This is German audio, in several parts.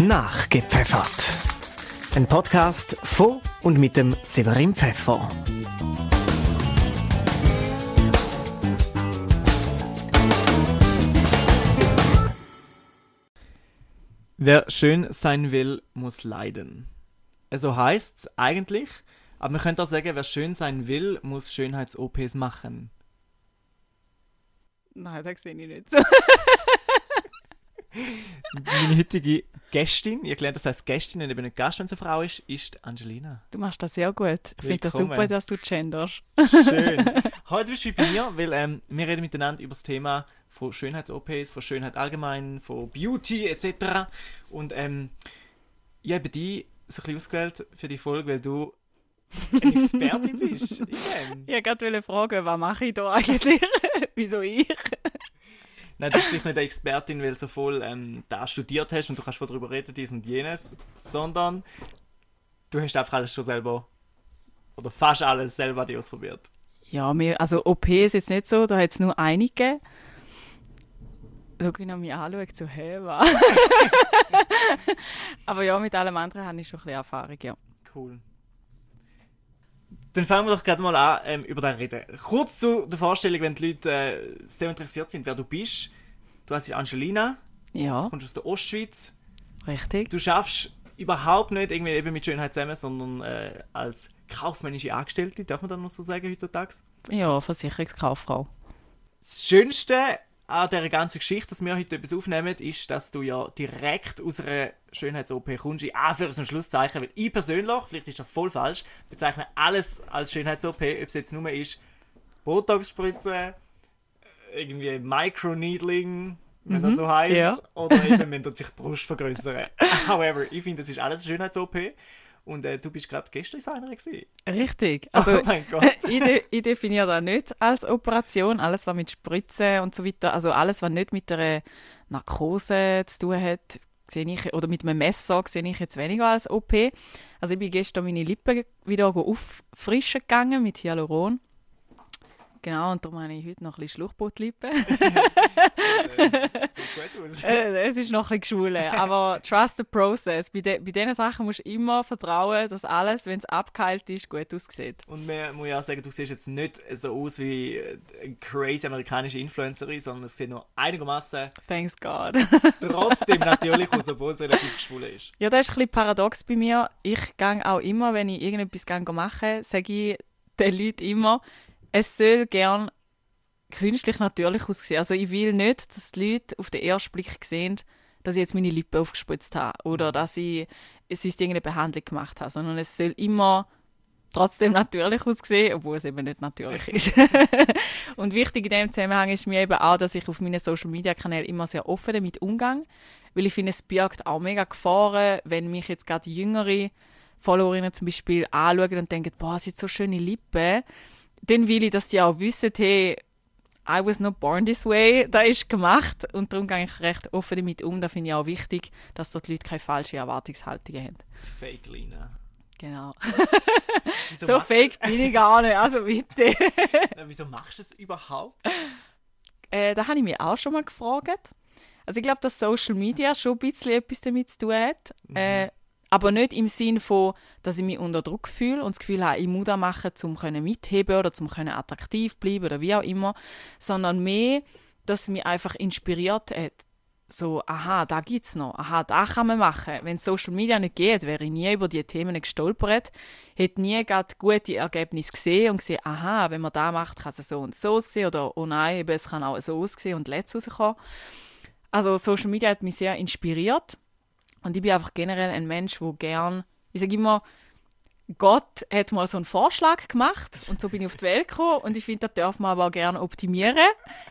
Nachgepfeffert. Ein Podcast von und mit dem Severin Pfeffer. Wer schön sein will, muss leiden. So heißt's eigentlich, aber man könnte auch sagen, wer schön sein will, muss Schönheits-OPs machen. Nein, das sehe ich nicht so. Meine heutige Gästin, ich erkläre das heißt Gästin und eben nicht Gast, wenn es eine Frau ist, ist Angelina. Du machst das sehr gut. Ich finde das super, dass du genderst. Schön. Heute bist du bei mir, weil ähm, wir reden miteinander über das Thema von Schönheits-OPs, von Schönheit allgemein, von Beauty etc. Und ähm, ich habe dich so ein bisschen ausgewählt für die Folge, weil du eine Expertin bist. in dem. Ich wollte gerade fragen, was mache ich da eigentlich? Wieso ich? Nein, du bist nicht eine Expertin, weil du so voll ähm, da studiert hast und du kannst voll darüber reden, dies und jenes, sondern du hast einfach alles schon selber oder fast alles selber dir ausprobiert. Ja, mir, also OP ist jetzt nicht so, da hat es nur einige. Schau ich noch mich an, schaue so, hä, was? Aber ja, mit allem anderen habe ich schon ein bisschen Erfahrung, ja. Cool. Dann fangen wir doch gerade mal an, ähm, über das reden. Kurz zu der Vorstellung, wenn die Leute äh, sehr interessiert sind, wer du bist. Du heißt Angelina, Ja, kommst aus der Ostschweiz. richtig. Du schaffst überhaupt nicht irgendwie eben mit Schönheit zusammen, sondern äh, als kaufmännische Angestellte, darf man das noch so sagen heutzutage? Ja, Versicherungskauffrau. Das Schönste an dieser ganzen Geschichte, dass wir heute etwas aufnehmen, ist, dass du ja direkt aus einer Schönheits-OP kommst, in Anführungs- und Schlusszeichen, weil ich persönlich, vielleicht ist das voll falsch, bezeichne alles als Schönheits-OP, ob es jetzt nur ist Botox-Spritze, irgendwie Microneedling, wenn das so heißt, ja. oder eben, wenn dort sich die Brust vergrößern. However, ich finde, das ist alles Schönheits-OP und äh, du bist gerade Gastdesigner gewesen. Richtig. Also, oh mein Gott. ich, de ich definiere das nicht als Operation. Alles, was mit Spritzen und so weiter, also alles, was nicht mit einer Narkose zu tun hat, sehe ich, oder mit einem Messer, sehe ich jetzt weniger als OP. Also ich bin gestern meine Lippen wieder auffrischen gegangen mit Hyaluron. Genau, und darum habe ich heute noch ein bisschen Schluchbootlippen. Sieht gut aus. Äh, es ist noch ein bisschen geschwulen, aber trust the process. Bei, de bei diesen Sachen musst du immer vertrauen, dass alles, wenn es abgeheilt ist, gut aussieht. Und man muss ja auch sagen, du siehst jetzt nicht so aus wie äh, eine crazy amerikanische Influencerin, sondern es sieht noch einigermaßen Thanks God. trotzdem natürlich aus, obwohl es relativ geschwulen ist. Ja, das ist ein bisschen paradox bei mir. Ich gehe auch immer, wenn ich irgendetwas mache, sage ich den Leuten immer, es soll gern künstlich natürlich aussehen. Also ich will nicht, dass die Leute auf den ersten Blick sehen, dass ich jetzt meine Lippen aufgespritzt habe oder dass ich sonst irgendeine Behandlung gemacht habe, sondern es soll immer trotzdem natürlich aussehen, obwohl es eben nicht natürlich ist. und wichtig in dem Zusammenhang ist mir eben auch, dass ich auf meinen Social Media Kanälen immer sehr offen damit umgehe, weil ich finde, es birgt auch mega Gefahren, wenn mich jetzt gerade jüngere Followerinnen zum Beispiel anschauen und denken, boah, sie hat so schöne Lippen, dann will ich, dass die auch wissen, hey, I was not born this way, das ist gemacht und darum gehe ich recht offen damit um. Da finde ich auch wichtig, dass dort die Leute keine falschen Erwartungshaltungen haben. Fake Lina. Genau. Wieso So fake bin ich gar nicht, also bitte. Wieso machst du es überhaupt? Äh, da habe ich mich auch schon mal gefragt. Also ich glaube, dass Social Media schon ein bisschen etwas damit zu tun hat. Äh, aber nicht im Sinn von, dass ich mich unter Druck fühle und das Gefühl habe, ich muss das machen, um mitheben oder um attraktiv bleiben oder wie auch immer, sondern mehr, dass mich einfach inspiriert hat. So, aha, da gibt's noch, aha, da kann man machen. Wenn Social Media nicht geht, wäre ich nie über diese Themen gestolpert, hätte nie gerade gute Ergebnisse gesehen und gesehen, aha, wenn man da macht, kann es so und so aussehen oder oh nein, eben, es kann auch so aussehen und letzt rauskommen. Also Social Media hat mich sehr inspiriert und ich bin einfach generell ein Mensch, der gern, ich sage immer, Gott hat mal so einen Vorschlag gemacht und so bin ich auf die Welt gekommen und ich finde, das darf man aber auch gerne optimieren.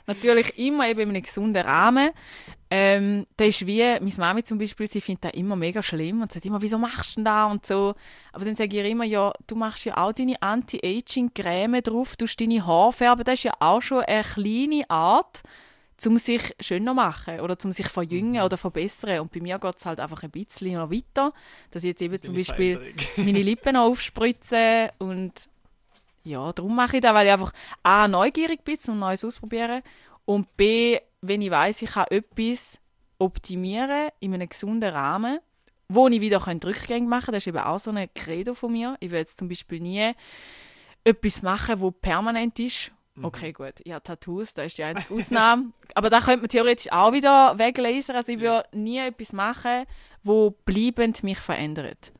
Natürlich immer eben in einem gesunden Rahmen. Ähm, das ist wie, meine Mami zum Beispiel, sie findet das immer mega schlimm und sagt immer, wieso machst du denn da und so. Aber dann sage ich ihr immer, ja, du machst ja auch deine Anti-Aging-Creme drauf, du deine Haare färben, das ist ja auch schon eine kleine Art, um sich schöner machen oder um sich verjüngen oder verbessern. Und bei mir geht es halt einfach ein bisschen noch weiter, dass ich jetzt eben zum Beispiel meine Lippen noch aufspritze und ja, darum mache ich das, weil ich einfach A, neugierig bin, um Neues auszuprobieren und B, wenn ich weiß, ich kann etwas optimieren in einem gesunden Rahmen, wo ich wieder Rückgänge machen kann. Das ist eben auch so ein Credo von mir. Ich will jetzt zum Beispiel nie etwas machen, wo permanent ist. Okay, gut, habe Tattoos, da ist die einzige Ausnahme. Aber da könnte man theoretisch auch wieder weglasern. Also ich würde nie etwas machen, wo bleibend mich verändert.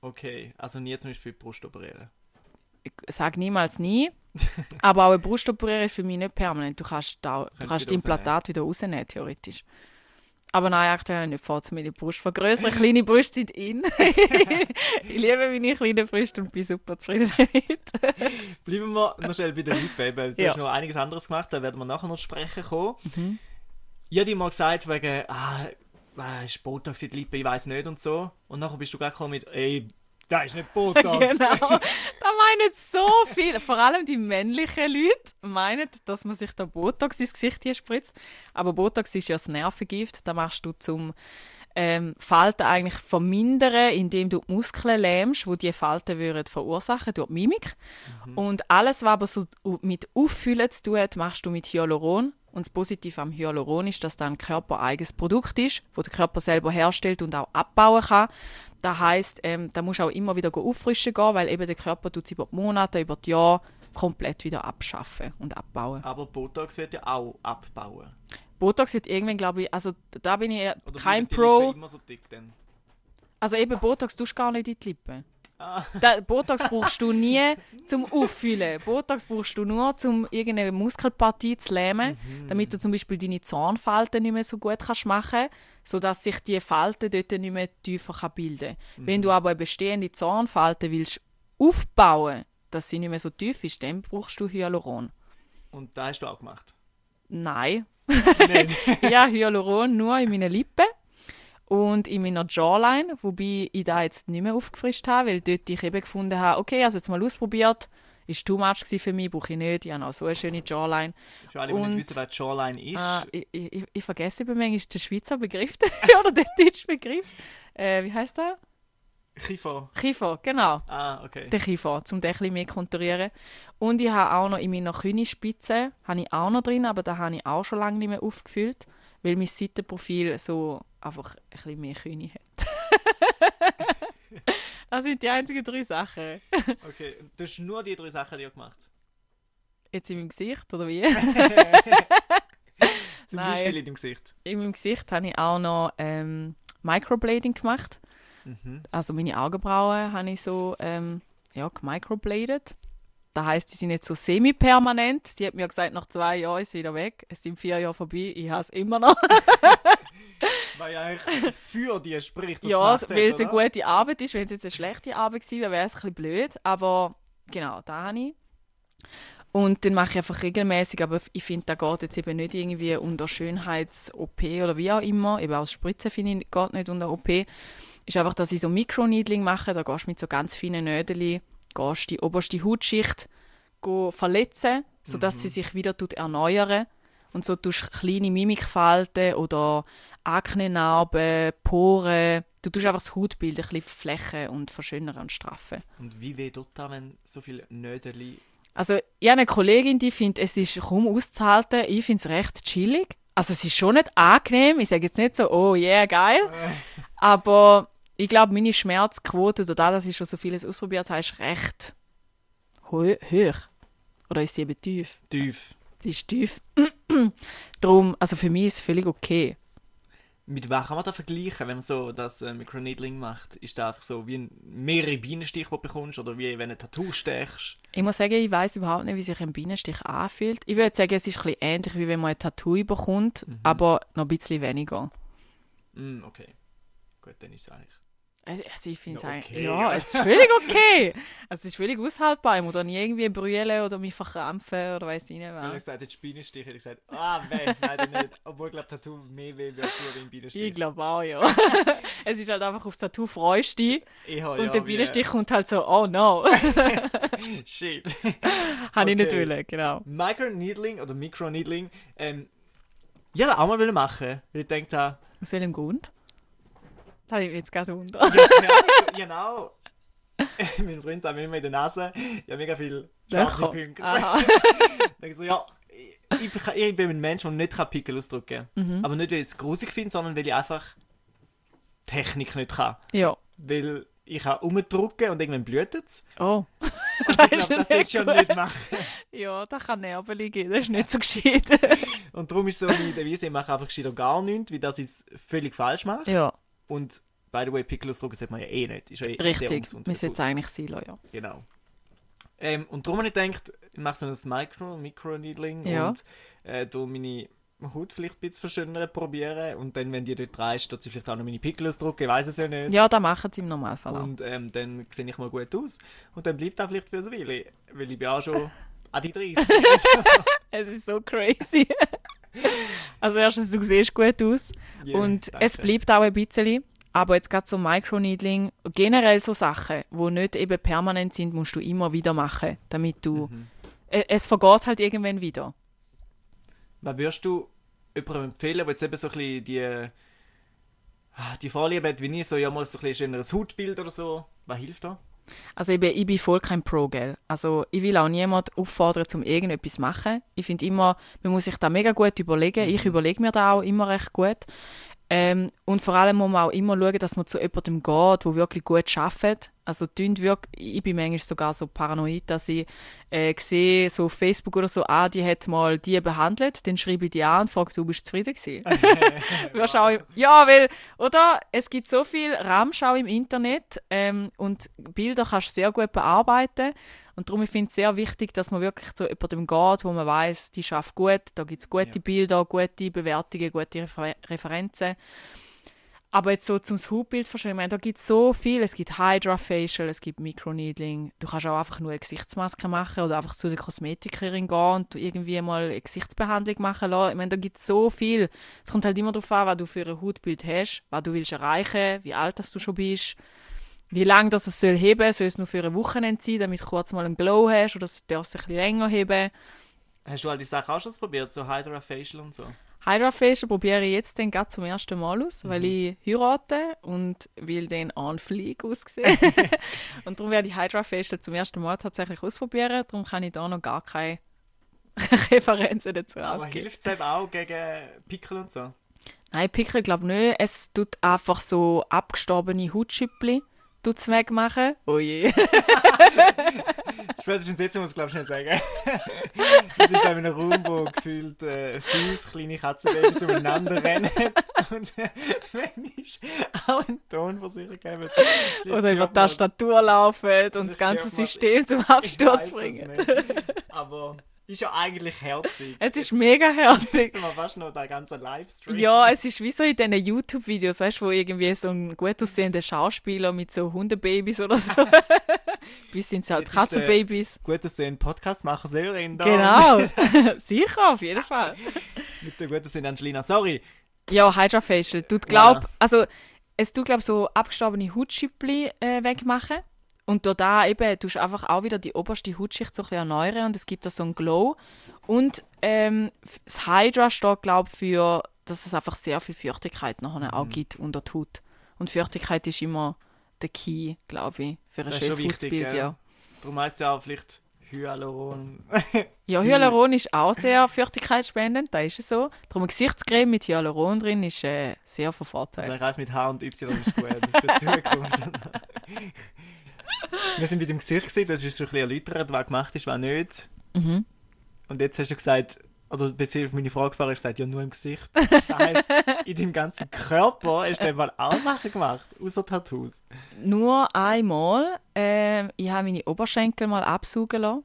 Okay, also nie zum Beispiel Brust operieren. Ich sage niemals nie. aber auch eine Brust operieren ist für mich nicht permanent. Du kannst, da, du Kannst Implantat wieder rausnehmen, theoretisch. Aber nein, aktuell habe ich nicht vor, meine Brust vergrößern. Kleine Brüste sind in. ich liebe meine kleinen Brüste und bin super zufrieden damit. Bleiben wir noch schnell bei den Lippen. weil Du Ja. hast noch einiges anderes gemacht, da werden wir nachher noch zu sprechen kommen. Mhm. Ich habe dir mal gesagt, wegen, ah, was ist Botox in die Lippen, ich weiß nicht und so. Und nachher bist du gleich gekommen mit, ey, das ist nicht Botox. genau. Da meinen so viel, vor allem die männlichen Leute, meinen, dass man sich da Botox ins Gesicht hier spritzt. Aber Botox ist ja das Nervengift. Da machst du zum ähm, Falten eigentlich vermindern, indem du die Muskeln lähmst, wo die Falten würden verursachen durch die Mimik. Und alles, was aber so mit Auffüllen zu tun hat, machst du mit Hyaluron. Und das Positive am Hyaluron ist, dass das ein körpereigenes Produkt ist, wo der Körper selber herstellt und auch abbauen kann. Das heisst, ähm, da musst du auch immer wieder auffrischen gehen, weil eben der Körper tut über die Monate, über die Jahre komplett wieder abschaffen und abbauen. Aber Botox wird ja auch abbauen. Botox wird irgendwann, glaube ich, also da bin ich eher Oder kein Pro. immer so dick dann? Also eben Botox tust du gar nicht in die Lippen. Ah. Da, Botox brauchst du nie zum Auffüllen. Botox brauchst du nur, um irgendeine Muskelpartie zu lähmen, Mhm. damit du zum Beispiel deine Zornfalten nicht mehr so gut kannst machen sodass sich die Falten dort nicht mehr tiefer kann bilden Mhm. Wenn du aber eine bestehende Zornfalte willst aufbauen, dass sie nicht mehr so tief ist, dann brauchst du Hyaluron. Und das hast du auch gemacht. Nein, ja, Hyaluron nur in meinen Lippen und in meiner Jawline, wobei ich da jetzt nicht mehr aufgefrischt habe, weil dort ich eben gefunden habe, okay, also jetzt mal ausprobiert, ist too much für mich, brauche ich nicht, ich habe auch so eine schöne Jawline. Für alle, die Und- nicht wissen, was Jawline ist. Ah, ich, ich, ich vergesse immer manchmal den Schweizer Begriff oder den deutschen Begriff. Äh, wie heißt der? Kiefer. Kiefer, genau. Ah, okay. Den Kiefer, um den ein bisschen mehr zu konturieren. Und ich habe auch noch in meiner Künigspitze, habe ich auch noch drin, aber da habe ich auch schon lange nicht mehr aufgefüllt, weil mein Seitenprofil so einfach ein bisschen mehr Kühne hat. das sind die einzigen drei Sachen. okay. Du hast nur die drei Sachen dir gemacht. Jetzt in meinem Gesicht, oder wie? Zum Nein. Beispiel in deinem Gesicht. In meinem Gesicht habe ich auch noch ähm, Microblading gemacht. Mhm. Also meine Augenbrauen habe ich so ähm, ja, gemicrobladet. Das heisst, die sind jetzt so semi-permanent. Sie hat mir gesagt, nach zwei Jahren ist sie wieder weg. Es sind vier Jahre vorbei, ich habe es immer noch. Weil ja eigentlich für die spricht, ja, weil es eine gute Arbeit ist. Wenn es jetzt eine schlechte Arbeit gewesen wäre, wäre es ein bisschen blöd. Aber genau, da habe ich. Und dann mache ich einfach regelmäßig, aber ich finde, da geht jetzt eben nicht irgendwie unter Schönheits-OP oder wie auch immer. Eben auch Spritzen finde ich geht nicht unter OP. Ist einfach, dass ich so Mikroneedling mache. Da gehst du mit so ganz feinen Nädeln, gehst die oberste Hautschicht verletzen, sodass sie sich wieder erneuern und so tust du kleine Mimikfalten oder Aknenarben, Poren. Du tust einfach das Hautbild ein bisschen flächen und verschönern und straffen. Und wie weh tut das, wenn so viele Nödeli... Also, ich habe eine Kollegin, die findet, es ist kaum auszuhalten. Ich finde es recht chillig. Also, es ist schon nicht angenehm. Ich sage jetzt nicht so, oh yeah, geil. Aber ich glaube, meine Schmerzquote, oder da, dass ich schon so vieles ausprobiert habe, ist recht ho hoch. Oder ist sie eben tief? Tief. Sie ist tief. Darum, also für mich ist es völlig okay. Mit was kann man das vergleichen, wenn man so das äh, Microneedling macht? Ist das einfach so wie ein, mehrere Bienenstiche, die du bekommst? Oder wie wenn du ein Tattoo stechst? Ich muss sagen, ich weiß überhaupt nicht, wie sich ein Bienenstich anfühlt. Ich würde sagen, es ist ein bisschen ähnlich, wie wenn man ein Tattoo bekommt, aber noch ein bisschen weniger. Mm, okay. Gut, dann ist es eigentlich... Also ich finde es Ja, eigentlich, okay, ja, ja. es ist völlig okay. Also es ist völlig aushaltbar. Ich muss da nie irgendwie brüllen oder mich verkrampfen oder weiss ich nicht Wenn ich was. gesagt hätte, Bienenstich, hätte ich gesagt, ah, weh, nein, nicht. Obwohl, ich glaube, Tattoo mehr weh wie ein Bienenstich. Ich glaube auch, ja. es ist halt einfach aufs Tattoo freust du dich Ich habe und ja, der Bienenstich kommt halt so, oh no. Shit. Habe ich nicht wollen, genau. Microneedling oder Microneedling, ähm, ich wollte das auch mal machen, weil ich denke, da, Aus welchem Grund? Da habe ich mich jetzt gerade unter. genau, mein Freund sagt mir immer in der Nase, ich habe mega viel schwarze Punkte. Aha. denke ich so, ja, ich, ich, ich bin ein Mensch, der nicht Pickel ausdrücken kann. Mhm. Aber nicht, weil ich es grusig finde, sondern weil ich einfach Technik nicht kann. Ja. Weil ich kann umdrücken und irgendwann blutet es. Oh. Und ich Das glaube, das ja gut. nicht machen. Ja, das kann Nerven liegen, das ist nicht so gescheit. Und darum ist so meine Devise, ich mache einfach gescheiter gar nichts, weil das ist völlig falsch macht. ja, Und by the way, Pickle ausdrucken sollte man ja eh nicht. Ist ja eh richtig. Wir sollten die es eigentlich sein lassen, ja. Genau. Ähm, und darum habe ich gedacht, ich mache so ein Micro, Micro-Needling Ja. und äh, da meine Haut vielleicht ein bisschen verschönern probieren. Und dann, wenn die dort reist, dort sie vielleicht auch noch meine Pickel ausdrucken, ich weiß es ja nicht. Ja, das machen sie im Normalfall auch. Und ähm, dann sehe ich mal gut aus. Und dann bleibt auch vielleicht für eine Weile. Weil ich bin auch schon an die 30. Es ist so crazy. also erstens, du siehst gut aus Ja, und danke. es bleibt auch ein bisschen. Aber jetzt gerade so Microneedling, generell so Sachen, die nicht eben permanent sind, musst du immer wieder machen, damit du... Mhm. E- Es vergeht halt irgendwann wieder. Was würdest du jemandem empfehlen, der jetzt eben so ein bisschen die, ah, die Vorliebe hat, wie ich, so ja mal so ein bisschen schöneres Hautbild oder so? Was hilft da? Also eben, ich bin voll kein Pro, gell. Also ich will auch niemanden auffordern, zum irgendetwas zu machen. Ich finde immer, man muss sich da mega gut überlegen. Ich überlege mir da auch immer recht gut. Ähm, und vor allem muss man auch immer schauen, dass man zu jemandem geht, der wirklich gut arbeitet. Also wirklich, ich bin manchmal sogar so paranoid, dass ich äh, sehe, so auf Facebook oder so, ah, die hat mal die behandelt, dann schreibe ich die an und frage, du bist zufrieden gewesen? Auch, ja, weil, oder? Es gibt so viel Ramschau im Internet ähm, und Bilder kannst du sehr gut bearbeiten. Und darum ich finde es sehr wichtig, dass man wirklich zu jemandem geht, wo man weiß, die schafft gut, da gibt es gute Ja. Bilder, gute Bewertungen, gute Refer Referenzen. Aber jetzt so zum Hautbild verschönern, ich meine, da gibt es so viel. Es gibt Hydra Facial, es gibt Microneedling. Du kannst auch einfach nur eine Gesichtsmaske machen oder einfach zu der Kosmetikerin gehen und irgendwie mal eine Gesichtsbehandlung machen lassen. Ich meine, da gibt es so viel. Es kommt halt immer darauf an, was du für ein Hautbild hast, was du willst erreichen, wie alt du schon bist, wie lange das es soll heben. Soll es nur für ein Wochenende sein, damit du kurz mal einen Glow hast oder darf es ein bisschen länger heben? Hast du all die Sachen auch schon probiert, so Hydra Facial und so? Hydra Facial probiere ich jetzt dann gerade zum ersten Mal aus, weil ich heirate und will den an Flieg aussehen. und darum werde ich Hydra Facial zum ersten Mal tatsächlich ausprobieren. Darum kann ich da noch gar keine Referenzen dazu Aber abgeben. hilft es eben auch gegen Pickel und so? Nein, Pickel glaube nicht. Es tut einfach so abgestorbene Hautschüppli tut's wegmachen. Oh je. Spätestens jetzt muss ich glaube schnell sagen. Wir sind in einem Raum, wo gefühlt äh, fünf kleine Katzenbabys umeinander rennen und äh, wenn ich auch einen Ton von sich geben. Oder über die Tastatur laufen und das ganze System zum Ich Absturz bringen. Aber ist ja eigentlich herzig. Es ist Jetzt mega herzig. wir fast noch den ganzen Livestream. Ja, es ist wie so in diesen YouTube-Videos, weißt du, wo irgendwie so ein gut aussehender Schauspieler mit so Hundebabys oder so. Bis sind es halt Jetzt Katzenbabys. Gut, dass du einen Podcast machen Sörin da. Genau. Sicher, auf jeden Fall. Mit der gut aussehenden Angelina. Sorry. Ja, Hydra Facial. Du glaub, also es tut glaub so abgestorbene Hautschüppli äh, wegmachen und durch da eben tust du einfach auch wieder die oberste Hautschicht so ein bisschen erneuern und es gibt da so einen Glow und ähm, das Hydra steht glaub für, dass es einfach sehr viel Feuchtigkeit nachher auch gibt unter die Haut und Feuchtigkeit ist immer der Key, glaube ich, für ein schönes gell? ja. Darum heisst es ja auch vielleicht Hyaluron. Ja, Hyaluron ist auch sehr feuchtigkeitsspendend, da ist es so. Darum eine Gesichtscreme mit Hyaluron drin ist äh, sehr von Vorteil. Also ich mit H und Y ist gut. Das ist für die Zukunft. Wir sind bei dem Gesicht gesehen, das ist so ein bisschen erläutert, was gemacht ist, was nicht. Mhm. Und jetzt hast du gesagt, oder beziehungsweise auf meine Frage gefragt, du gesagt, ja nur im Gesicht. Das heisst, in deinem ganzen Körper hast du dann mal auch Sachen gemacht, außer Tattoos. Nur einmal. ähm, ich habe meine Oberschenkel mal absaugen lassen.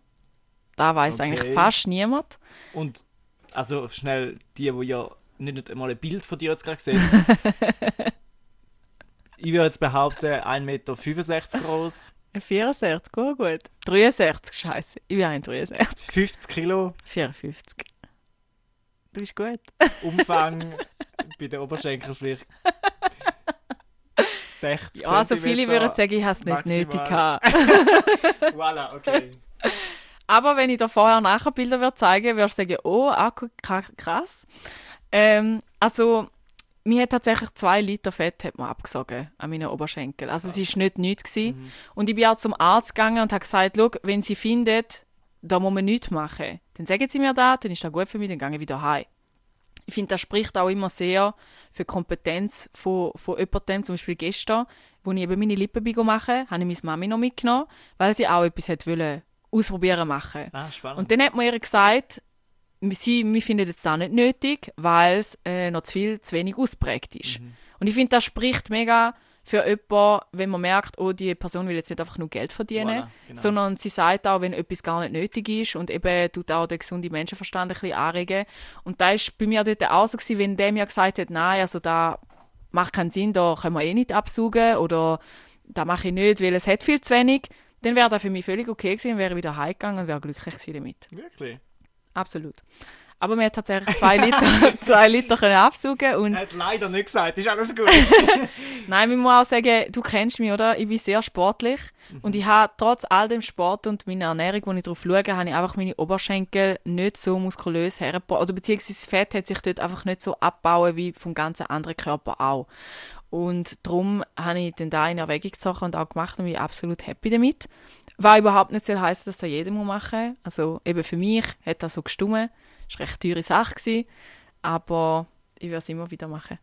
Da weiß Okay. eigentlich fast niemand. Und also schnell die, die ja nicht einmal ein Bild von dir jetzt gerade sehen. ich würde jetzt behaupten, 1,65 Meter groß, Ein 64, gut, gut. 63, scheiße. Ich bin ein 63. 50 Kilo, 54. Du bist gut. Umfang bei den Oberschenkeln vielleicht 60 Ja, so viele würden sagen, ich habe es nicht maximal. nötig gehabt. Voilà, okay. Aber wenn ich dir vorher nachher Bilder würde zeigen, würdest du sagen, oh, ah, krass. Ähm, also, mir hat tatsächlich zwei Liter Fett hat man abgesogen an meinen Oberschenkel. Also es ist nicht nichts gewesen. Mhm. Und ich bin auch zum Arzt gegangen und habe gesagt, schau, wenn sie findet, da muss man nichts machen, dann sagen sie mir das, dann ist das gut für mich, dann gehe ich wieder heim. ich finde, das spricht auch immer sehr für die Kompetenz von, von jemandem. Zum Beispiel gestern, wo ich eben meine Lippen machen habe ich meine Mami noch mitgenommen, weil sie auch etwas hat wollen ausprobieren machen. Ah, spannend. Und dann hat man ihr gesagt, sie, wir finden das auch nicht nötig, weil es äh, noch zu viel, zu wenig ausprägt ist. Mhm. Und ich finde, das spricht mega für jemanden, wenn man merkt, oh, die Person will jetzt nicht einfach nur Geld verdienen, Voilà, genau. sondern sie sagt auch, wenn etwas gar nicht nötig ist und eben tut auch den gesunden Menschenverstand ein bisschen anregen. Und da ist bei mir dort auch so gewesen, wenn der mir gesagt hat, nein, also da macht keinen Sinn, da können wir eh nicht absaugen oder da mache ich nicht, weil es hat viel zu wenig, dann wäre das für mich völlig okay gewesen, wäre wieder heimgegangen und wäre glücklich gewesen damit. Wirklich? Absolut. Aber wir hat tatsächlich zwei Liter, zwei Liter können absaugen und Er hat leider nicht gesagt, ist alles gut. Nein, ich muss auch sagen, du kennst mich, oder? Ich bin sehr sportlich und ich habe trotz all dem Sport und meiner Ernährung, wo ich darauf schaue, habe ich einfach meine Oberschenkel nicht so muskulös hergebracht. Oder beziehungsweise das Fett hat sich dort einfach nicht so abbauen wie vom ganzen anderen Körper auch. Und darum habe ich dann da in Erwägung gezogen und auch gemacht und bin absolut happy damit. Was überhaupt nicht soll heißen, dass das jeder muss machen muss. Also eben für mich hat das so gestummen. Das war eine recht teure Sache, gewesen, aber ich werde es immer wieder machen.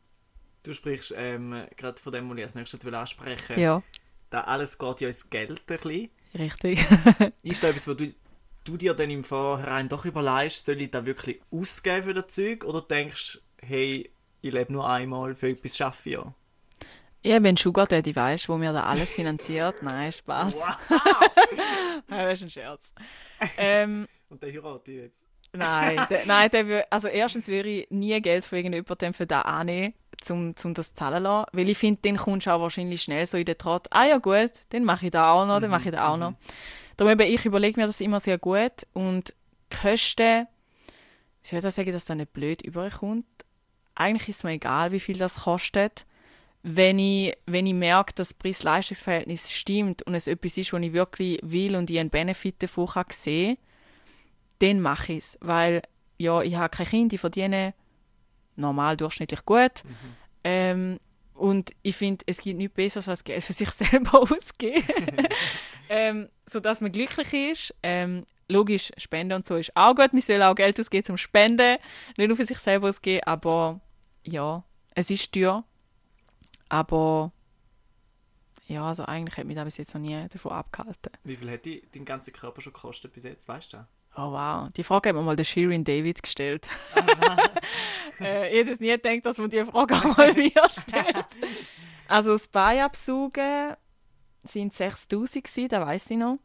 Du sprichst ähm, gerade von dem, was ich als nächstes will ansprechen. Ja, Da alles geht ja ins Geld ein bisschen. richtig. Ist da etwas, wo du, du dir dann im Vorhinein doch überlegst, soll ich da wirklich ausgeben für das Zeug? Oder denkst hey, ich lebe nur einmal, für etwas schaffe ich ja? Ich bin Sugar Daddy, weißt wo mir da alles finanziert. Nein, Spaß. das ist ein Scherz. Ähm, Und dann heirate ich jetzt. nein, der, nein der, also erstens würde ich nie Geld von irgendjemandem für das annehmen, um, um das zu zahlen lassen. Weil ich finde, dann kommst du auch wahrscheinlich schnell so in den Trott, ah ja gut, dann mache ich da auch noch, dann mache ich da auch noch. Darum eben, ich überlege mir das immer sehr gut und Kosten, ich das sagen, dass das nicht blöd überkommt? Eigentlich ist es mir egal, wie viel das kostet. Wenn ich, wenn ich merke, dass das Preis-Leistungs-Verhältnis stimmt und es etwas ist, was ich wirklich will und ich einen Benefit davon kann sehen dann mache ich es. Weil, ja, ich habe kein Kind, ich verdiene normal durchschnittlich gut. Ähm, und ich finde, es gibt nichts Besseres als Geld für sich selber ausgeben. ähm, sodass man glücklich ist. Ähm, logisch, Spenden und so ist auch gut. Man soll auch Geld ausgeben zum Spenden, nicht nur für sich selber ausgeben. Aber ja, es ist teuer. Aber ja, also eigentlich hat mich da bis jetzt noch nie davon abgehalten. Wie viel hat die, dein ganzer Körper schon gekostet bis jetzt, weißt du? Oh wow, die Frage hat mir mal der Shirin David gestellt. äh, ich hätte es nie gedacht, dass man die Frage auch mal mir stellt. Also das Beiabsaugen sind 6000 gewesen, das weiß ich noch.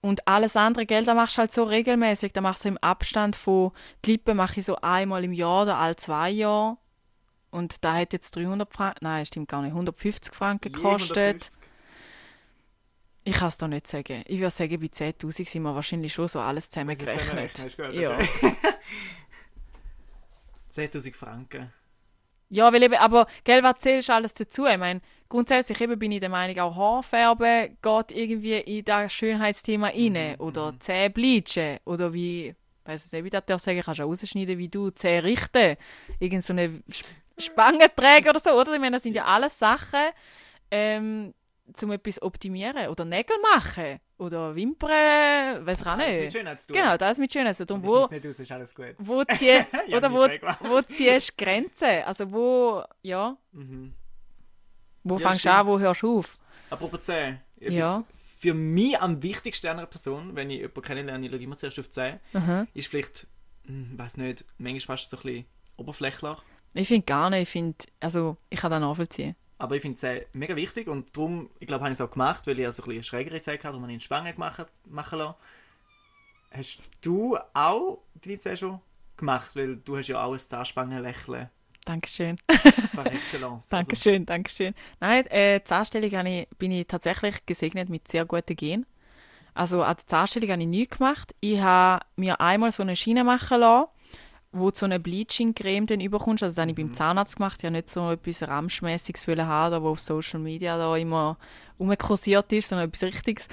Und alles andere Geld, das machst du halt so regelmäßig. Da machst du im Abstand von die Lippen mache ich so einmal im Jahr oder alle zwei Jahre. Und da hat jetzt 300 Franken, nein, stimmt gar nicht, 150 Franken gekostet. 150. Ich kann es doch nicht sagen. Ich würde sagen, bei 10.000 sind wir wahrscheinlich schon so alles zusammengerechnet. gut, Ja. okay. 10'000 Franken. Ja, weil eben, aber gell, was zählst du alles dazu? Ich meine, grundsätzlich eben bin ich der Meinung, auch Haarfärben geht irgendwie in das Schönheitsthema rein. Oder Zähne bleachen. Oder wie, ich nicht, wie das darf sagen, kannst du auch rausschneiden, wie du Zähne richten. Irgend so eine Sp- Spange tragen oder so, oder? Ich meine, das sind ja alles Sachen, ähm, zum etwas optimieren. Oder Nägel machen. Oder Wimpern, weiß ich auch Alles mit nicht. Schönheit zu tun. Genau, das ist mit Schönheit. Darum, Und wo, ich nicht aus, ist alles gut. wo, zieh, Ich hab oder wo, gemacht. wo ziehst du Grenzen? Also wo, ja, Mhm. wo Ja, fängst du an, wo hörst du auf? Apropos Zähne. Etwas Ja. Für mich am wichtigsten einer Person, wenn ich jemanden kennenlerne, ich schaue immer zuerst auf die Zähne, Mhm. ist vielleicht, hm, weiß nicht, manchmal fast so ein bisschen oberflächlich. Ich finde gar nicht, ich finde, also ich kann das nachvollziehen. Aber ich finde Zähne mega wichtig und darum, ich glaube, habe ich es auch gemacht, weil ich also ein bisschen schrägere Zähne hatte und man in Spangen gemacht, machen lassen. Hast du auch deine Zähne schon gemacht? Weil du hast ja auch ein Zahnspangenlächeln Dankeschön. par excellence. Dankeschön, Dankeschön. Nein, äh, die Zahnstellung ich, bin ich tatsächlich gesegnet mit sehr guten Genen. Also an der Zahnstellung habe ich nichts gemacht. Ich habe mir einmal so eine Schiene machen lassen, wo du so eine Bleaching-Creme dann überkommst. Also das habe ich beim Zahnarzt gemacht. Ich habe nicht so etwas Ramschmäßiges haben, da, wo auf Social Media da immer rumkursiert ist, sondern etwas Richtiges.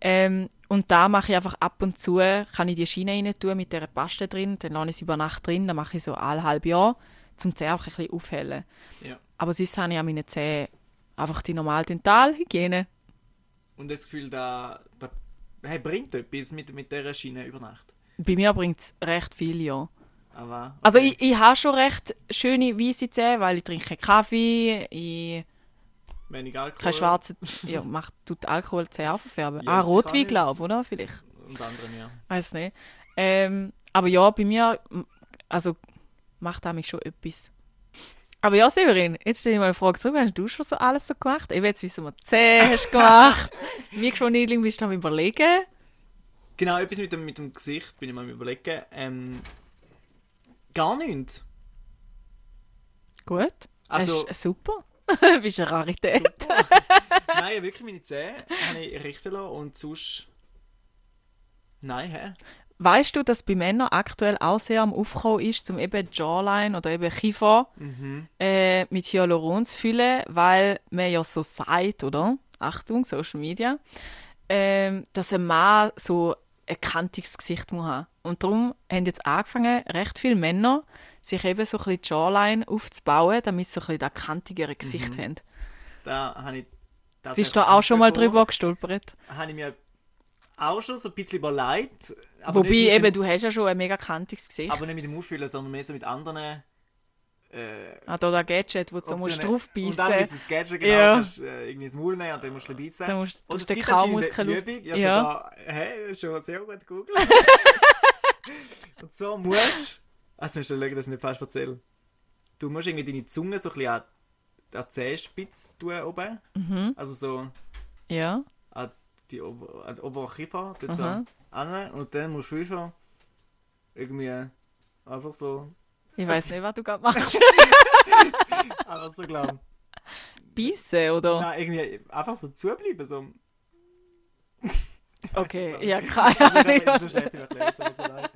Ähm, und da mache ich einfach ab und zu, kann ich die Schiene rein tun mit dieser Paste drin, dann lasse ich sie über Nacht drin, dann mache ich so alle halb Jahr, zum Zähne einfach ein bisschen aufhellen. Ja. Aber sonst habe ich an meinen Zähnen einfach die normale Dentalhygiene. Und das Gefühl, da, da hey, bringt etwas mit, mit dieser Schiene über Nacht. Bei mir bringt es recht viel, ja. Aber, Also okay. ich, ich habe schon recht schöne weiße Zähne, weil ich trinke keinen Kaffee, ich Wenig Alkohol. kein schwarzen... ja, macht tut Alkohol Zähne auch verfärben? Yes, ah, Rotwein, glaube ich, oder? Vielleicht. Und anderen, ja. Weiß nicht. Ähm, aber ja, bei mir, also macht mich schon etwas. Aber ja, Severin, jetzt stelle ich mal eine Frage zurück. Hast du schon so alles so gemacht? Ich will jetzt wissen, was du Zähne hast gemacht. Mikroneedling bist du am überlegen. Genau, etwas mit dem, mit dem Gesicht bin ich mal am überlegen. Ähm, gar nichts. Gut. Also, super. du bist eine Rarität. nein, wirklich meine Zähne habe ich richten lassen und sonst... Nein, hä? Weißt du, dass bei Männern aktuell auch sehr am Aufkommen ist, um eben Jawline oder eben Kiefer Mhm. äh, mit Hyaluron zu füllen, weil man ja so sagt, oder? Achtung, Social Media, ähm, dass ein Mann so ein kantiges Gesicht muss haben. Und darum haben jetzt angefangen, recht viele Männer sich eben so ein bisschen Jawline aufzubauen, damit sie so ein bisschen das kantigere Gesicht haben. Da habe ich... das Bist du auch schon mal drüber gestolpert? Habe ich mir auch schon so ein bisschen überlegt. Wobei eben, dem, du hast ja schon ein mega kantiges Gesicht. Aber nicht mit dem Auffüllen, sondern mehr so mit anderen... Äh, ah, da der Gadget, wo du so musst Optionen. Und dann draufbeissen mit das Gadget, genau, Ja. kannst äh, irgendwie das Maul nehmen und dann musst du ein bisschen Dann beißen. musst du Und musst es den gibt Kaumuskel auf... Ja, Ja. sogar, hä, schon sehr gut gegoogelt. und so musst also musst du schauen, dass ich nicht falsch erzähle. Du musst irgendwie deine Zunge so ein bisschen an an die Zehenspitze tun oben. Mhm. Also so Ja. an die Ober an den oberen Kiefer, dort so an. Und dann musst du wie so irgendwie einfach so, Ich weiß nicht, was du gerade machst. einfach so glauben. Beißen, oder? Nein, irgendwie einfach so zubleiben, so. Okay, ja, keine Also, ich Ahnung. kann so schlecht erklären, so.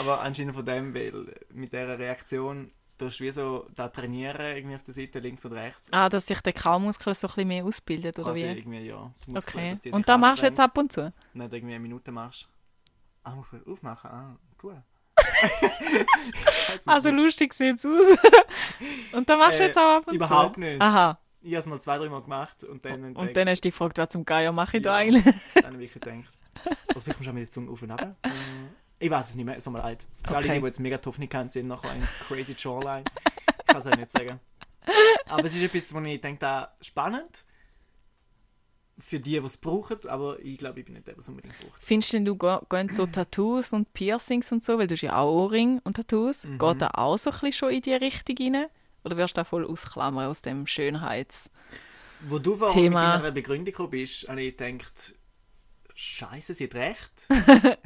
Aber anscheinend von dem, weil mit dieser Reaktion tust du wie so da trainieren, irgendwie auf der Seite, links und rechts. Ah, dass sich der Kaumuskel so ein bisschen mehr ausbildet, oder Quasi wie? irgendwie, ja. Muskeln, Okay. Und da machst du jetzt ab und zu? Nicht irgendwie eine Minute machst. Ah, musst du aufmachen? Ah, tu. Also lustig sieht's aus. und da machst du Äh, jetzt auch ab und überhaupt zu? nicht. Aha. Ich habe es mal zwei, drei Mal gemacht und dann Und dann hast du dich gefragt, was zum Geier mache ich da Ja. eigentlich? dann habe ich gedacht. Also vielleicht kommst du mit der Zunge auf und ab. Ich weiß es nicht mehr, ist nochmal alt. Für alle, Okay. die, die jetzt mega Toffnikant sind, nachher ein crazy Jawline. Ich kann es euch nicht sagen. Aber es ist etwas, wo ich denke, da spannend. Für die, die es brauchen, aber ich glaube, ich bin nicht der, der es unbedingt braucht. Findest du, denn, du gehen so Tattoos und Piercings und so, weil du hast ja auch Ohrring und Tattoos, Mhm. geht da auch so ein bisschen schon in die Richtung rein? Oder wirst du da voll ausklammern aus dem Schönheits... Wo du Thema. mit deiner Begründung bist, habe ich gedacht, Scheiße, sie hat recht.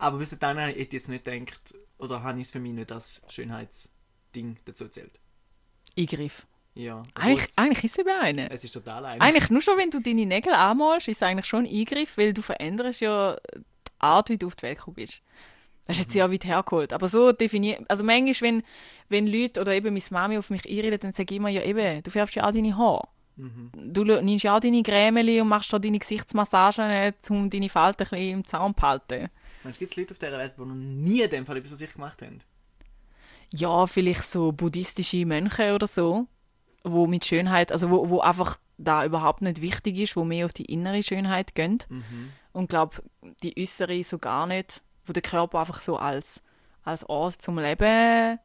aber bis dann habe ich jetzt nicht gedacht, oder habe ich es für mich nicht als Schönheitsding dazu erzählt. Eingriff. Ja. Eigentlich, Obwohl's- eigentlich ist es eben eine. Es ist total ein. Eigentlich nur schon, wenn du deine Nägel anmalst, ist es eigentlich schon ein Eingriff, weil du veränderst ja die Art, wie du auf die Welt gekommen bist. Das ist jetzt sehr weit hergeholt. Aber so definiert. Also manchmal, wenn, wenn Leute oder eben meine Mami auf mich einredet, dann sage ich immer, ja eben, du färbst ja auch deine Haare. Mhm. Du nimmst ja auch deine Grämeli und machst da deine Gesichtsmassagen, um deine Falten ein bisschen im Zaum zu halten. Meinst du, gibt es Leute auf dieser Welt, die noch nie in dem Fall etwas an sich gemacht haben? Ja, vielleicht so buddhistische Mönche oder so, wo mit Schönheit, also wo, wo einfach da überhaupt nicht wichtig ist, wo mehr auf die innere Schönheit gehen. Mhm. Und glaube, die äußere so gar nicht, wo der Körper einfach so als, als Ort zum Leben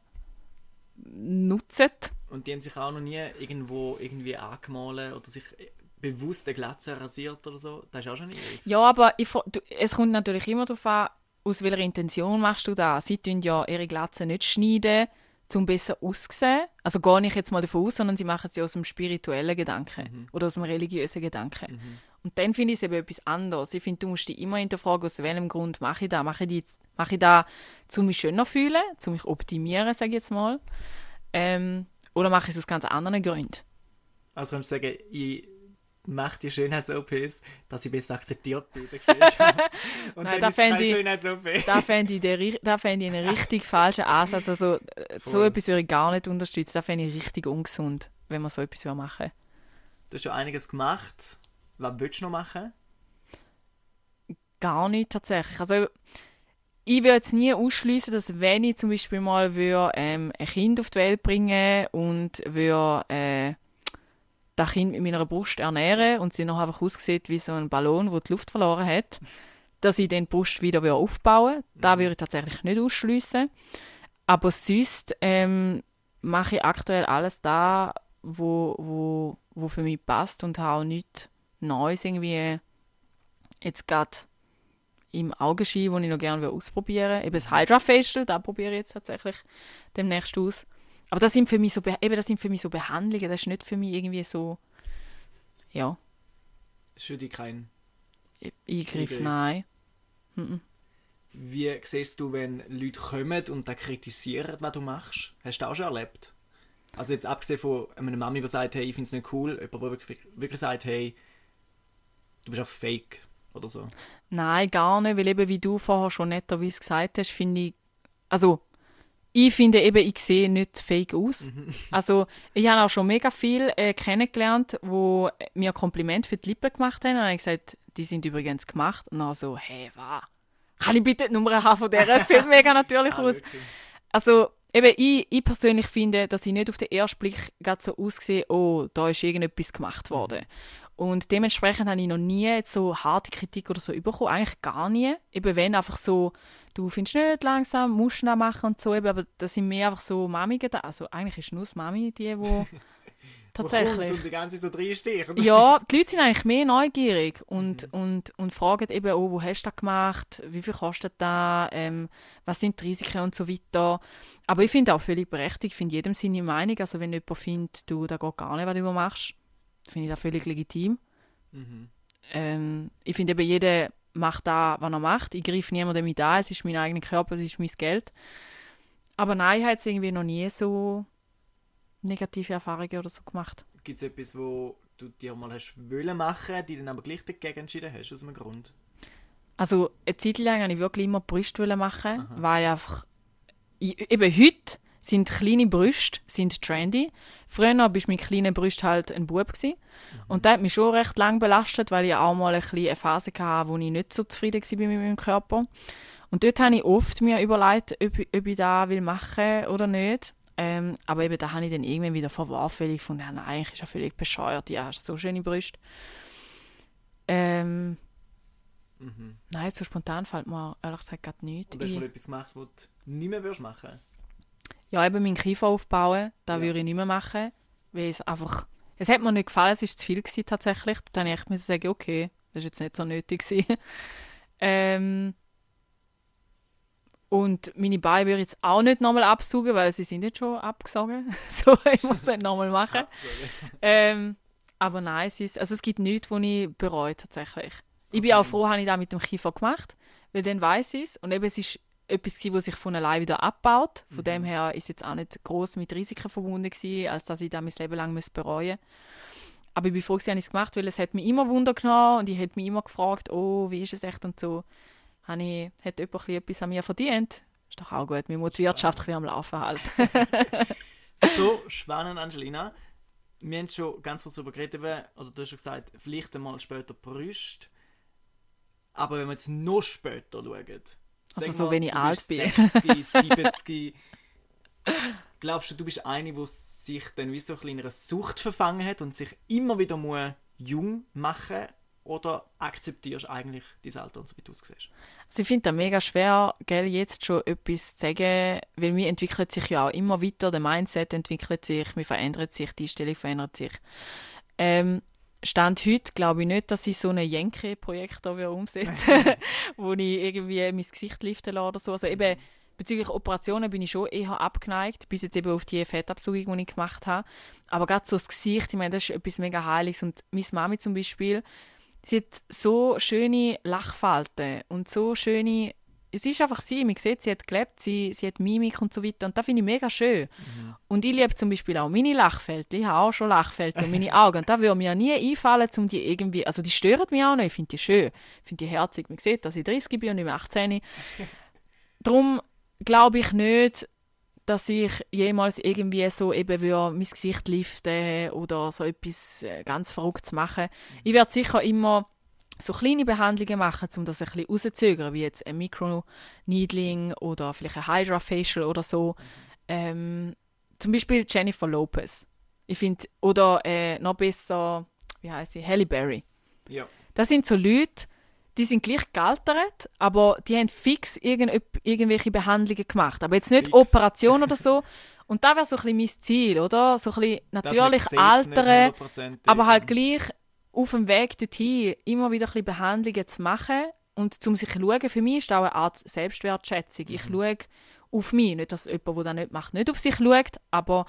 nutzt. Und die haben sich auch noch nie irgendwo irgendwie angemalt oder sich bewusst eine Glatze rasiert oder so. Das ist auch schon nicht. Ja, aber ich, du, es kommt natürlich immer darauf an, aus welcher Intention machst du das. Sie tun ja ihre Glatze nicht schneiden, um besser auszusehen. Also gar nicht jetzt mal davon aus, sondern sie machen es ja aus dem spirituellen Gedanken oder aus dem religiösen Gedanken. Und dann finde ich es eben etwas anderes. Ich finde, du musst dich immer hinterfragen, aus welchem Grund mache ich das? Mache ich, die mache ich das, um mich schöner zu fühlen, um mich optimieren, sage ich jetzt mal. Ähm, oder mache ich es aus ganz anderen Gründen? Also kannst du sagen, ich mache die Schönheits-OPs, dass ich besser akzeptiert bin. Und Nein, dann da fände ich-. Da fände ich, da fände ich einen richtig falschen Ansatz. Also, äh, so Voll. etwas würde ich gar nicht unterstützen. Da fände ich richtig ungesund, wenn man so etwas würde machen Du hast schon einiges gemacht. Was willst du noch machen? Gar nicht tatsächlich. Also, ich würde jetzt nie ausschließen, dass wenn ich zum Beispiel mal würde, ähm, ein Kind auf die Welt bringen und würde äh, das Kind mit meiner Brust ernähren und sie noch einfach aussieht wie so ein Ballon, wo die Luft verloren hat, dass ich den Brust wieder aufbauen will. Da würde ich tatsächlich nicht ausschliessen. Aber sonst ähm, mache ich aktuell alles da, wo, wo, wo für mich passt und habe auch nichts Neues irgendwie jetzt gerade im Augenschein, das ich noch gerne ausprobieren will. Eben das Hydra Facial, da probiere ich jetzt tatsächlich demnächst aus. Aber das sind für mich so, eben, das sind für mich so Behandlungen, das ist nicht für mich irgendwie so, ja. Das ist für dich kein Eingriff, Eingriff. nein. Mhm. Wie siehst du, wenn Leute kommen und da kritisieren, was du machst? Hast du das auch schon erlebt? Also jetzt abgesehen von einer Mami, die sagt, hey, ich finde es nicht cool, jemand, der wirklich, wirklich sagt, hey, du bist auch fake oder so. Nein, gar nicht, weil eben, wie du vorher schon netterweise gesagt hast, finde ich, also ich finde eben, ich sehe nicht fake aus. Mhm. Also ich habe auch schon mega viel äh, kennengelernt, wo mir Kompliment für die Lippen gemacht haben und habe gesagt, die sind übrigens gemacht. Und dann so, hey, was? Kann ich bitte die Nummer haben von der? Es sieht mega natürlich ah, aus. Wirklich? Also eben, ich, ich persönlich finde, dass ich nicht auf den ersten Blick so aussehe, oh, da ist irgendetwas gemacht worden. Und dementsprechend habe ich noch nie so harte Kritik oder so bekommen. Eigentlich gar nie. Eben wenn einfach so, du findest nicht langsam, musst du machen und so. Eben, aber das sind mehr einfach so Mami da. Also eigentlich ist nur das Mami die, wo tatsächlich... und die ganze Zeit so reinstechen. ja, die Leute sind eigentlich mehr neugierig und, mhm. und, und fragen eben, oh, wo hast du das gemacht? Wie viel kostet das? Ähm, was sind die Risiken und so weiter. Aber ich finde auch völlig berechtigt, ich finde jedem seine Meinung. Also wenn jemand findet, du, da geht gar nicht, was du machst, finde ich das völlig legitim. Mhm. Ähm, ich finde eben, jeder macht da, was er macht. Ich greife niemandem mit an, es ist mein eigener Körper, es ist mein Geld. Aber nein, ich habe jetzt irgendwie noch nie so negative Erfahrungen oder so gemacht. Gibt es etwas, wo du dir mal hast wollen machen, die dann aber gleich dagegen entschieden hast, aus einem Grund? Also eine Zeit lang wollte ich wirklich immer Brüste machen, Aha. weil einfach ich, eben heute sind kleine Brüste sind trendy. Früher war mit kleinen Brüsten halt ein Bub. Gewesen. Mhm. Und das hat mich schon recht lange belastet, weil ich auch mal ein eine Phase hatte, wo ich nicht so zufrieden war mit meinem Körper. Und dort habe ich oft mir überlegt, ob, ob ich das machen will oder nicht. Ähm, aber eben, da habe ich dann irgendwann wieder verworfen, weil ich fand, ja, nein, eigentlich ist ja völlig bescheuert, ja, hast so schöne Brüste. Ähm, mhm. Nein, so spontan fällt mir ehrlich gesagt gerade nichts Und hast du mal etwas gemacht, was du nicht mehr machen würdest Ja, eben meinen Kiefer aufbauen, das ja. würde ich nicht mehr machen, weil es einfach, es hat mir nicht gefallen, es war zu viel gewesen, tatsächlich. Dann musste ich echt sagen, okay, das war jetzt nicht so nötig. ähm, und meine Beine würde ich jetzt auch nicht nochmal absaugen, weil sie sind jetzt schon abgesogen. so, ich muss es nicht nochmal machen. ähm, aber nein, es, ist, also es gibt nichts, was ich bereue tatsächlich. Ich bin auch froh, dass ich das mit dem Kiefer gemacht, weil dann weiß ich es. Und eben, es ist etwas, was sich von allein wieder abbaut. Von mhm. dem her ist es jetzt auch nicht groß mit Risiken verbunden gewesen, als dass ich das mein Leben lang bereuen muss. Aber ich bin froh, dass ich es gemacht weil es hat mich immer Wunder genommen und ich habe mich immer gefragt, oh, wie ist es echt und so habe ich, hat jemand etwas an mir verdient. Ist doch auch gut, man muss die Wirtschaft am Laufen halten. so spannend, Angelina. Wir haben schon ganz kurz darüber geredet, oder du hast schon gesagt, vielleicht einmal später Brüste. Aber wenn wir jetzt noch später schauen, also so, wenn ich alt bin. 60, 70. glaubst du, du bist eine, die sich dann wie so ein in einer Sucht verfangen hat und sich immer wieder muss jung machen oder akzeptierst du eigentlich dein Alter und so, wie du aussiehst? Also ich finde das mega schwer, gell, jetzt schon etwas zu sagen, weil mir entwickelt sich ja auch immer weiter, der Mindset entwickelt sich, mir verändert sich, die Einstellung verändert sich. Ähm, Stand heute glaube ich nicht, dass ich so ein Jenke-Projekt umsetze, wo ich irgendwie mein Gesicht liften lasse oder so. Also eben, bezüglich Operationen bin ich schon eher abgeneigt, bis jetzt eben auf die Fettabsaugung, die ich gemacht habe. Aber gerade so das Gesicht, ich meine, das ist etwas mega Heiliges. Und meine Mami zum Beispiel, sie hat so schöne Lachfalten und so schöne es ist einfach sie, man sieht, sie hat gelebt, sie, sie hat Mimik und so weiter und das finde ich mega schön. Mhm. Und ich liebe zum Beispiel auch meine Lachfälte, ich habe auch schon Lachfälte und meine Augen und da würde mir nie einfallen, um die irgendwie, also die stören mich auch nicht, ich finde die schön, ich finde die herzig, man sieht, dass ich 30 bin und nicht mehr 18. Darum glaube ich nicht, dass ich jemals irgendwie so eben würde mein Gesicht liften oder so etwas äh, ganz Verrücktes machen. Ich werde sicher immer so kleine Behandlungen machen, um das ein bisschen rauszuzögern, wie jetzt ein Micro-Needling oder vielleicht ein Hydra-Facial oder so. Ähm, zum Beispiel Jennifer Lopez. Ich finde, oder äh, noch besser, wie heißt sie, Halle Berry. Ja. Das sind so Leute, die sind gleich gealtert, aber die haben fix irgend, irgendwelche Behandlungen gemacht. Aber jetzt nicht Fix. Operation oder so. Und da wäre so ein bisschen mein Ziel, oder? So ein bisschen natürlich altern, 100% aber halt gleich auf dem Weg dorthin immer wieder ein bisschen Behandlungen zu machen und zum sich zu schauen, für mich ist das auch eine Art Selbstwertschätzung. Mhm. Ich schaue auf mich, nicht, dass jemand, der das nicht macht, nicht auf sich schaut, aber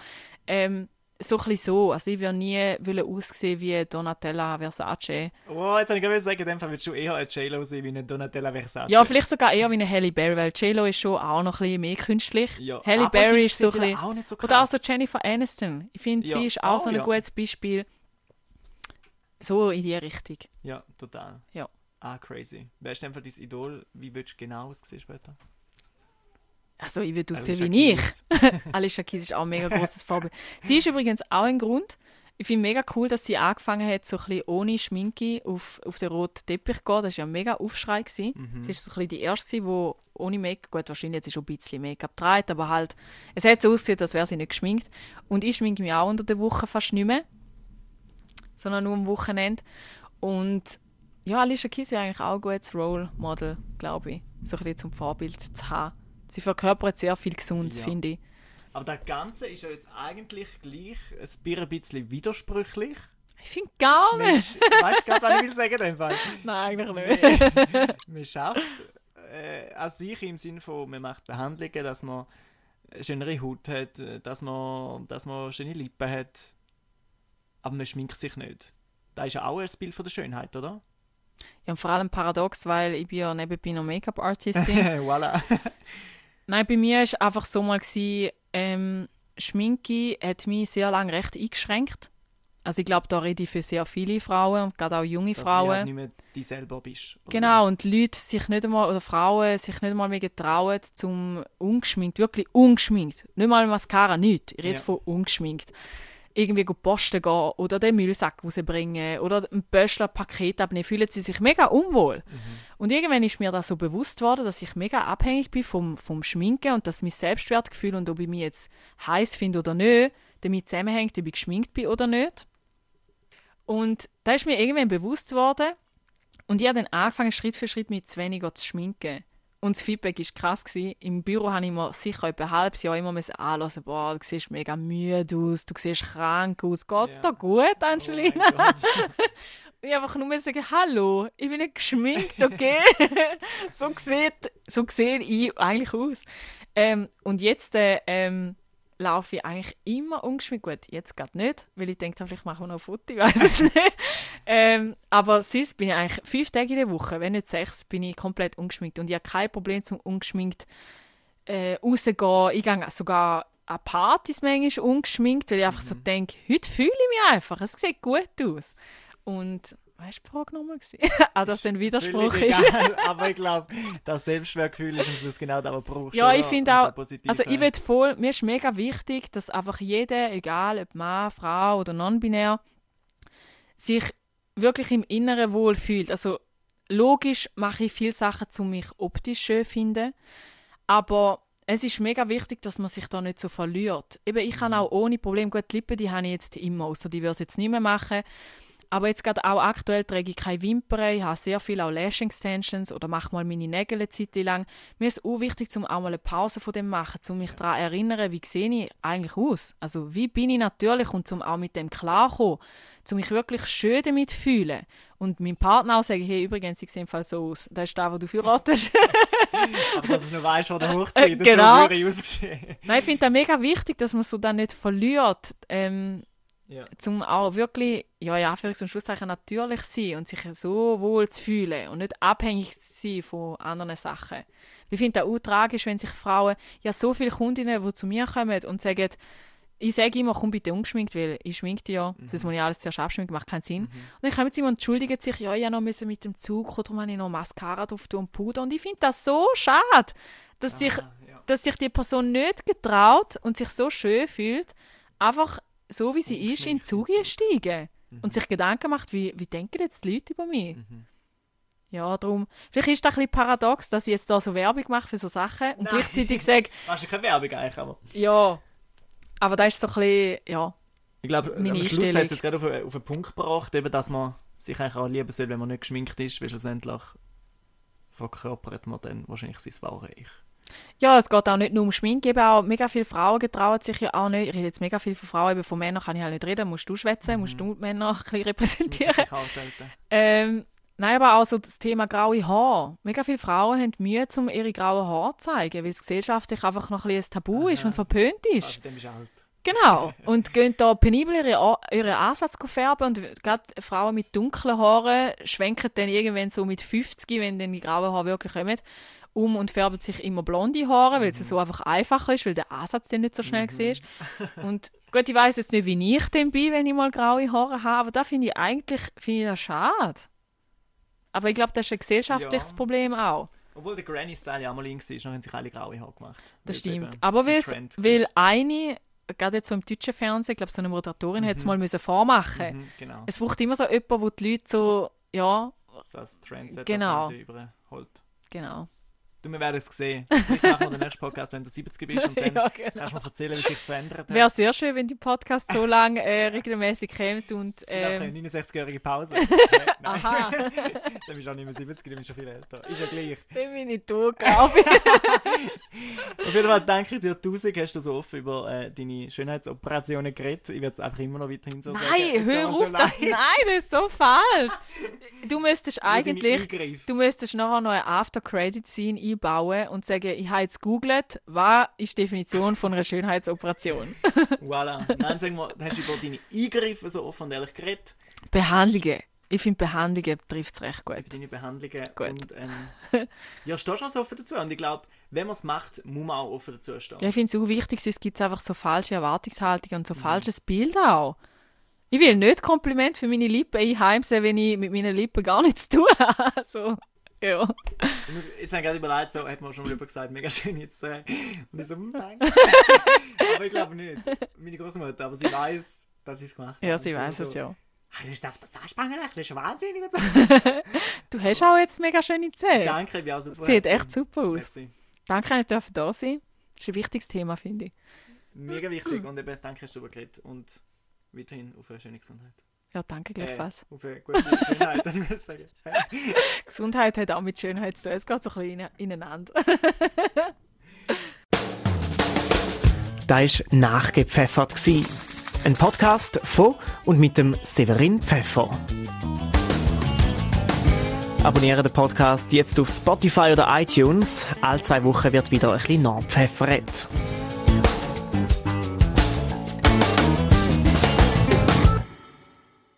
ähm, so ein so. Also ich würde nie wollen aussehen wie Donatella Versace. Oh, jetzt habe ich gerade sagen, in dem Fall würdest du eher eine J-Lo sein wie eine Donatella Versace. Ja, vielleicht sogar eher wie eine Halle Berry, weil J-Lo ist schon auch noch ein bisschen mehr künstlich. Ja, Halle Berry ist so ein bisschen... so Oder auch so Jennifer Aniston. Ich finde, Ja. sie ist auch Oh, so ein ja. gutes Beispiel. So in die Richtung. Ja, total. Ja. Ah, crazy. Wer ist Fall dein Idol? Wie würdest du genau aussehen später? Also ich würde aussehen wie ich. Alicia Keys ist auch ein mega grosses Vorbild. Sie ist übrigens auch ein Grund. Ich finde mega cool, dass sie angefangen hat, so ein bisschen ohne Schminke auf, auf den roten Teppich zu gehen. Das war ja ein mega Aufschrei. Gewesen. Mhm. Sie ist so ein bisschen die erste, die ohne Make-up, gut, wahrscheinlich jetzt ist schon ein bisschen Make-up getragen, aber halt, es hat so ausgesehen, als wäre sie nicht geschminkt. Und ich schminke mich auch unter der Woche fast nicht mehr, sondern nur am Wochenende. Und ja, Alicia Keys wäre eigentlich auch ein gutes Role Model, glaube ich. So ein bisschen zum Vorbild zu haben. Sie verkörpert sehr viel Gesundes, Ja. finde ich. Aber das Ganze ist ja jetzt eigentlich gleich ein bisschen widersprüchlich. Ich finde gar Man nicht. Weißt du gerade, was ich will sagen in Fall? Nein, eigentlich nicht. man schafft äh, an sich im Sinne von, man macht Behandlungen, dass man schönere Haut hat, dass man, dass man schöne Lippen hat. Aber man schminkt sich nicht. Das ist ja auch ein Bild von der Schönheit, oder? Ja, und vor allem paradox, weil ich bin ja nebenbei noch Make-up-Artistin. voilà. Nein, bei mir war einfach so mal, gewesen, ähm, Schminke hat mich sehr lange recht eingeschränkt. Also ich glaube, da rede ich für sehr viele Frauen und gerade auch junge Dass du halt Frauen. nicht mehr die selber bist. Genau, und Leute sich nicht einmal, oder Frauen sich nicht einmal mehr getrauen, zum ungeschminkt, wirklich ungeschminkt, nicht mal Mascara, nichts, ich rede Ja. von ungeschminkt, irgendwie posten gehen oder den Müllsack rausbringen oder ein Böschler Paket abnehmen, fühlen sie sich mega unwohl. Und irgendwann ist mir das so bewusst worden, dass ich mega abhängig bin vom, vom Schminken und dass mein Selbstwertgefühl und ob ich mich jetzt heiß finde oder nicht, damit zusammenhängt, ob ich geschminkt bin oder nicht. Und da ist mir irgendwann bewusst worden, und ich habe dann angefangen, Schritt für Schritt zu weniger zu schminken. Und das Feedback war krass. Gewesen. Im Büro habe ich mir sicher etwa ein halbes Jahr immer anhören, boah, du siehst mega müde aus, du siehst krank aus, geht's Ja. dir gut, Oh Angelina? Gott. ich einfach nur sagen, hallo, ich bin nicht geschminkt, okay? so, sieht, so sehe ich eigentlich aus. Ähm, und jetzt äh, ähm, laufe ich eigentlich immer ungeschminkt. Gut, jetzt gerade nicht, weil ich denke, vielleicht machen wir noch ein Foto, ich weiß es nicht. Ähm, aber sonst bin ich eigentlich fünf Tage in der Woche, wenn nicht sechs, bin ich komplett ungeschminkt. Und ich habe kein Problem zum ungeschminkt äh, rausgehen. Ich gehe sogar an Partys manchmal ungeschminkt, weil ich einfach so denke, heute fühle ich mich einfach, es sieht gut aus. Und, weißt du, die Frage nochmal? gewesen? ah, dass das ein Widerspruch ist. egal, aber ich glaube, das Selbstwertgefühl ist am Schluss genau das, was du brauchst. Ja, ich finde auch-. Also ich will voll, mir ist mega wichtig, dass einfach jeder, egal ob Mann, Frau oder non-binär, sich wirklich im Inneren wohl fühlt. Also logisch mache ich viele Sachen, um mich optisch schön zu finden, aber es ist mega wichtig, dass man sich da nicht so verliert. Eben, ich kann auch ohne Problem, gut, die Lippen, die habe ich jetzt immer, außer die würde ich jetzt nicht mehr machen. Aber jetzt gerade auch aktuell trage ich keine Wimpern, ich habe sehr viel auch Lash Extensions oder mache mal meine Nägel eine Zeit lang. Mir ist es auch wichtig, um auch mal eine Pause von dem zu machen, um mich daran zu erinnern, wie sehe ich eigentlich aus? Also wie bin ich natürlich und um auch mit dem klarkommen, um mich wirklich schön damit zu fühlen. Und meinem Partner auch sagen, hey, übrigens, ich sehe im Fall so aus. Das ist das, was du verratest. Aber dass du es noch weißt, vor der Hochzeit, Äh, so genau. würde ich aussehen. Nein, ich finde das mega wichtig, dass man so dann nicht verliert. Ähm, Ja. zum auch wirklich, ja, ja, Anführungs- und Schlusszeichen natürlich sein und sich so wohl zu fühlen und nicht abhängig zu sein von anderen Sachen. Ich finde das auch tragisch, wenn sich Frauen, ja, so viele Kundinnen, die zu mir kommen und sagen, ich sage immer, komm bitte ungeschminkt, weil ich schminke ja, sonst muss ich alles zuerst abschminken, macht keinen Sinn. Und dann kommen sie immer und entschuldigen sich, ja, ich musste noch müssen mit dem Zug kommen, darum habe ich noch Mascara drauf tun und Puder. Und ich finde das so schade, dass sich Ah, ja. dass sich die Person nicht getraut und sich so schön fühlt, einfach so wie sie ist, in den Zug steigen und sich Gedanken macht, wie, wie denken jetzt die Leute über mich? Ja, darum. Vielleicht ist das ein bisschen paradox, dass ich jetzt da so Werbung mache für so Sachen und Nein. gleichzeitig sage, Das ist keine Werbung eigentlich, aber ja. Aber das ist so ein bisschen, ja. ich glaube, am Schluss hast du es gerade auf, einen- auf einen Punkt gebracht, eben, dass man sich eigentlich auch lieben soll, wenn man nicht geschminkt ist, weil schlussendlich verkörpert man dann wahrscheinlich sein wahre Ich. Ja, es geht auch nicht nur um Schminke, eben auch mega viele Frauen getrauen sich ja auch nicht. Ich rede jetzt mega viel von Frauen, eben von Männern kann ich halt nicht reden, musst du schwätzen, musst du Männer ein bisschen repräsentieren. Sich auch selten. Ähm, nein, aber auch so das Thema graue Haare. Mega viele Frauen haben Mühe, um ihre grauen Haare zu zeigen, weil es gesellschaftlich einfach noch ein, bisschen ein Tabu ist Aha. und verpönt ist. Also, dann bist alt. Genau. Und gehen da penibel ihre, ihren Ansatz färben und gerade Frauen mit dunklen Haaren schwenken dann irgendwann so mit 50, wenn dann die grauen Haare wirklich kommen, um und färben sich immer blonde Haare, weil es so einfach einfacher ist, weil der Ansatz dann nicht so schnell ist. Und gut, ich weiß jetzt nicht, wie ich dann bin, wenn ich mal graue Haare habe, aber da finde ich eigentlich finde ich das schade. Aber ich glaube, das ist ein gesellschaftliches Ja. Problem auch. Obwohl der Granny-Style ja auch mal in war, dann haben sich alle graue Haare gemacht. Das stimmt. Aber war. weil eine, gerade jetzt so im deutschen Fernsehen, ich glaube, so eine Moderatorin hat es mal müssen vormachen Mhm, genau. Es braucht immer so jemanden, wo die Leute so, ja, So als Trendsetter Genau. überholt. genau. Du, wir werden es sehen. Machen wir den nächsten Podcast, wenn du 70 bist und dann Ja, genau. kannst du mir erzählen, wie sich verändert hat. Wäre sehr schön, wenn die Podcast so lange äh, regelmäßig kommt und auch eine ähm, 69-jährige Pause. Nein, nein. aha, dann bist du auch nicht mehr 70, dann bist du schon viel älter. Ist ja gleich. dann bin ich da, glaube ich. Auf jeden Fall denke ich, durch 1000 hast du so oft über äh, deine Schönheitsoperationen geredet. Ich werde es einfach immer noch weiterhin so sagen. Nein, mir hör so auf, das, leid. nein, das ist so falsch. Du müsstest eigentlich, du müsstest nachher noch eine After-Credit-Scene einbauen und sagen, ich habe jetzt gegoogelt, was ist die Definition von einer Schönheitsoperation? Voilà. Nein, sagen wir, hast du über deine Eingriffe so offen und ehrlich geredet. Behandlungen. Ich finde, Behandlungen trifft es recht gut. über deine Behandlungen. Gut. Und, ähm, ja, stehst du also offen dazu. Und ich glaube, wenn man es macht, muss man auch offen dazu stehen. Ja, ich finde es auch wichtig, sonst gibt es einfach so falsche Erwartungshaltungen und so falsches Bild auch. Ich will nicht Kompliment für meine Lippen einheimsen, wenn ich mit meinen Lippen gar nichts zu tun habe. Also, ja. Jetzt habe ich gerade überlegt, so hat man schon mal gesagt, mega schön jetzt. Äh, und ich so, hm, danke. aber ich glaube nicht. Meine Großmutter, aber sie weiß, dass ich es gemacht habe. Ja, sie weiß so, es ja. «Ah, Das ist auf der Zahnspange, das ist wahnsinnig und so. Du hast auch jetzt mega schöne Zähne. Danke, ich bin auch super. Sieht echt super aus. Merci. Danke, dass ich dürfen da sein Das ist ein wichtiges Thema, finde ich. Mega wichtig und eben danke, hast du darüber geredet. Und weiterhin auf eine schöne Gesundheit. Ja, danke gleichfalls. Äh, auf eine gute Schönheit, würde ich sagen. Gesundheit hat auch mit Schönheit zu tun. Es geht so ein bisschen ine- ineinander. Da war nachgepfeffert. gsi. Ein Podcast von und mit dem Severin Pfeffer. Abonniere den Podcast jetzt auf Spotify oder iTunes. Alle zwei Wochen wird wieder ein bisschen nachgepfeffert.